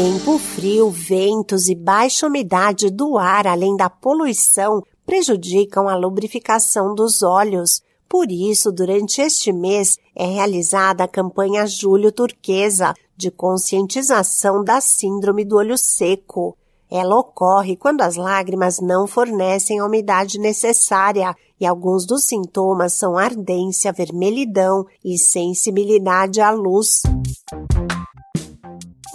Tempo frio, ventos e baixa umidade do ar, além da poluição, prejudicam a lubrificação dos olhos. Por isso, durante este mês, é realizada a campanha Julho Turquesa, de conscientização da síndrome do olho seco. Ela ocorre quando as lágrimas não fornecem a umidade necessária e alguns dos sintomas são ardência, vermelhidão e sensibilidade à luz.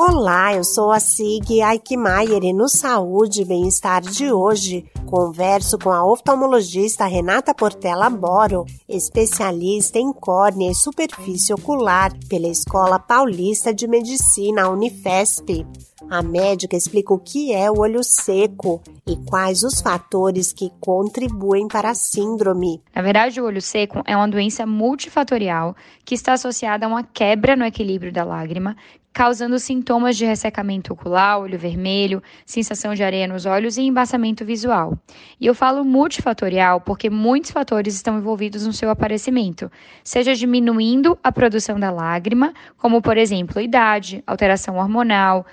Olá, eu sou a Sig Aikmaier e no Saúde e Bem-Estar de hoje converso com a oftalmologista Renata Portela Boro, especialista em córnea e superfície ocular pela Escola Paulista de Medicina, Unifesp. A médica explica o que é o olho seco e quais os fatores que contribuem para a síndrome. Na verdade, o olho seco é uma doença multifatorial que está associada a uma quebra no equilíbrio da lágrima, causando sintomas de ressecamento ocular, olho vermelho, sensação de areia nos olhos e embaçamento visual. E eu falo multifatorial porque muitos fatores estão envolvidos no seu aparecimento, seja diminuindo a produção da lágrima, como por exemplo idade, alteração hormonal,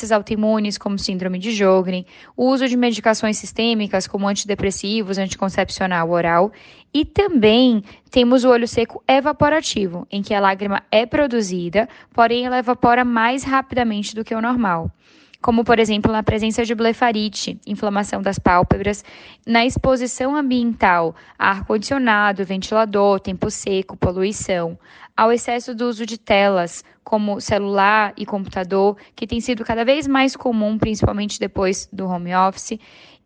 doenças autoimunes como síndrome de Jogren, o uso de medicações sistêmicas como antidepressivos, anticoncepcional oral e também temos o olho seco evaporativo, em que a lágrima é produzida, porém ela evapora mais rapidamente do que o normal como por exemplo na presença de blefarite, inflamação das pálpebras, na exposição ambiental ar-condicionado, ventilador, tempo seco, poluição, ao excesso do uso de telas, como celular e computador, que tem sido cada vez mais comum, principalmente depois do home office,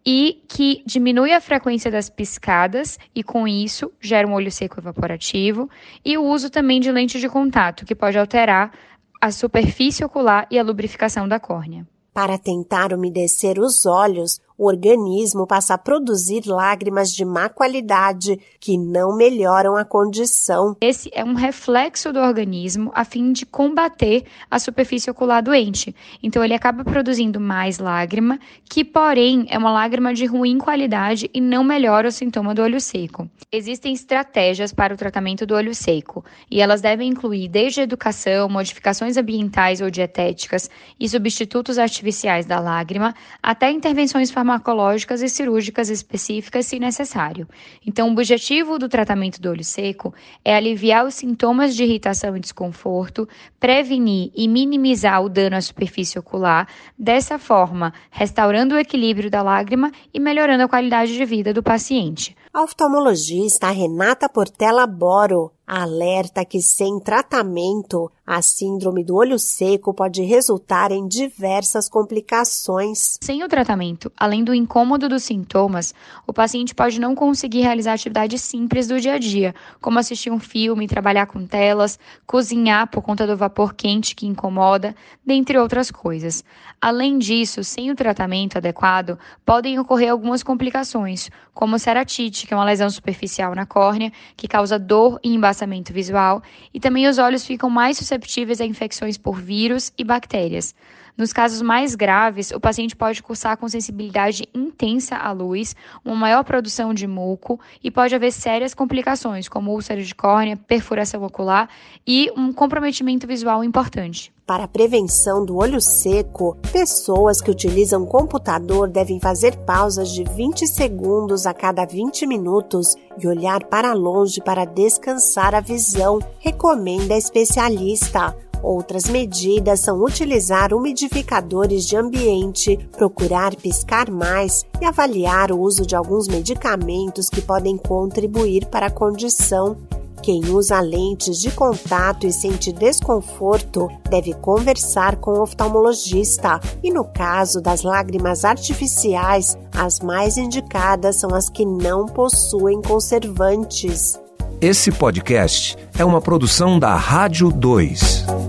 e que diminui a frequência das piscadas e, com isso, gera um olho seco evaporativo, e o uso também de lente de contato, que pode alterar a superfície ocular e a lubrificação da córnea. Para tentar umedecer os olhos, o organismo passa a produzir lágrimas de má qualidade que não melhoram a condição. Esse é um reflexo do organismo a fim de combater a superfície ocular doente. Então ele acaba produzindo mais lágrima, que porém é uma lágrima de ruim qualidade e não melhora o sintoma do olho seco. Existem estratégias para o tratamento do olho seco, e elas devem incluir desde educação, modificações ambientais ou dietéticas e substitutos artificiais da lágrima, até intervenções farmacológicas e cirúrgicas específicas se necessário. Então, o objetivo do tratamento do olho seco é aliviar os sintomas de irritação e desconforto, prevenir e minimizar o dano à superfície ocular, dessa forma, restaurando o equilíbrio da lágrima e melhorando a qualidade de vida do paciente. A oftalmologista Renata Portela Boro alerta que sem tratamento, a síndrome do olho seco pode resultar em diversas complicações. Sem o tratamento, além do incômodo dos sintomas, o paciente pode não conseguir realizar atividades simples do dia a dia, como assistir um filme, trabalhar com telas, cozinhar por conta do vapor quente que incomoda, dentre outras coisas. Além disso, sem o tratamento adequado, podem ocorrer algumas complicações, como ceratite, que é uma lesão superficial na córnea, que causa dor e embaçamento visual e também os olhos ficam mais susceptíveis a infecções por vírus e bactérias. Nos casos mais graves, o paciente pode cursar com sensibilidade intensa à luz, uma maior produção de muco e pode haver sérias complicações, como úlcera de córnea, perfuração ocular e um comprometimento visual importante. Para a prevenção do olho seco, pessoas que utilizam computador devem fazer pausas de 20 segundos a cada 20 minutos e olhar para longe para descansar a visão, recomenda a especialista. Outras medidas são utilizar umidificadores de ambiente, procurar piscar mais e avaliar o uso de alguns medicamentos que podem contribuir para a condição. Quem usa lentes de contato e sente desconforto deve conversar com o oftalmologista. E no caso das lágrimas artificiais, as mais indicadas são as que não possuem conservantes. Esse podcast é uma produção da Rádio 2.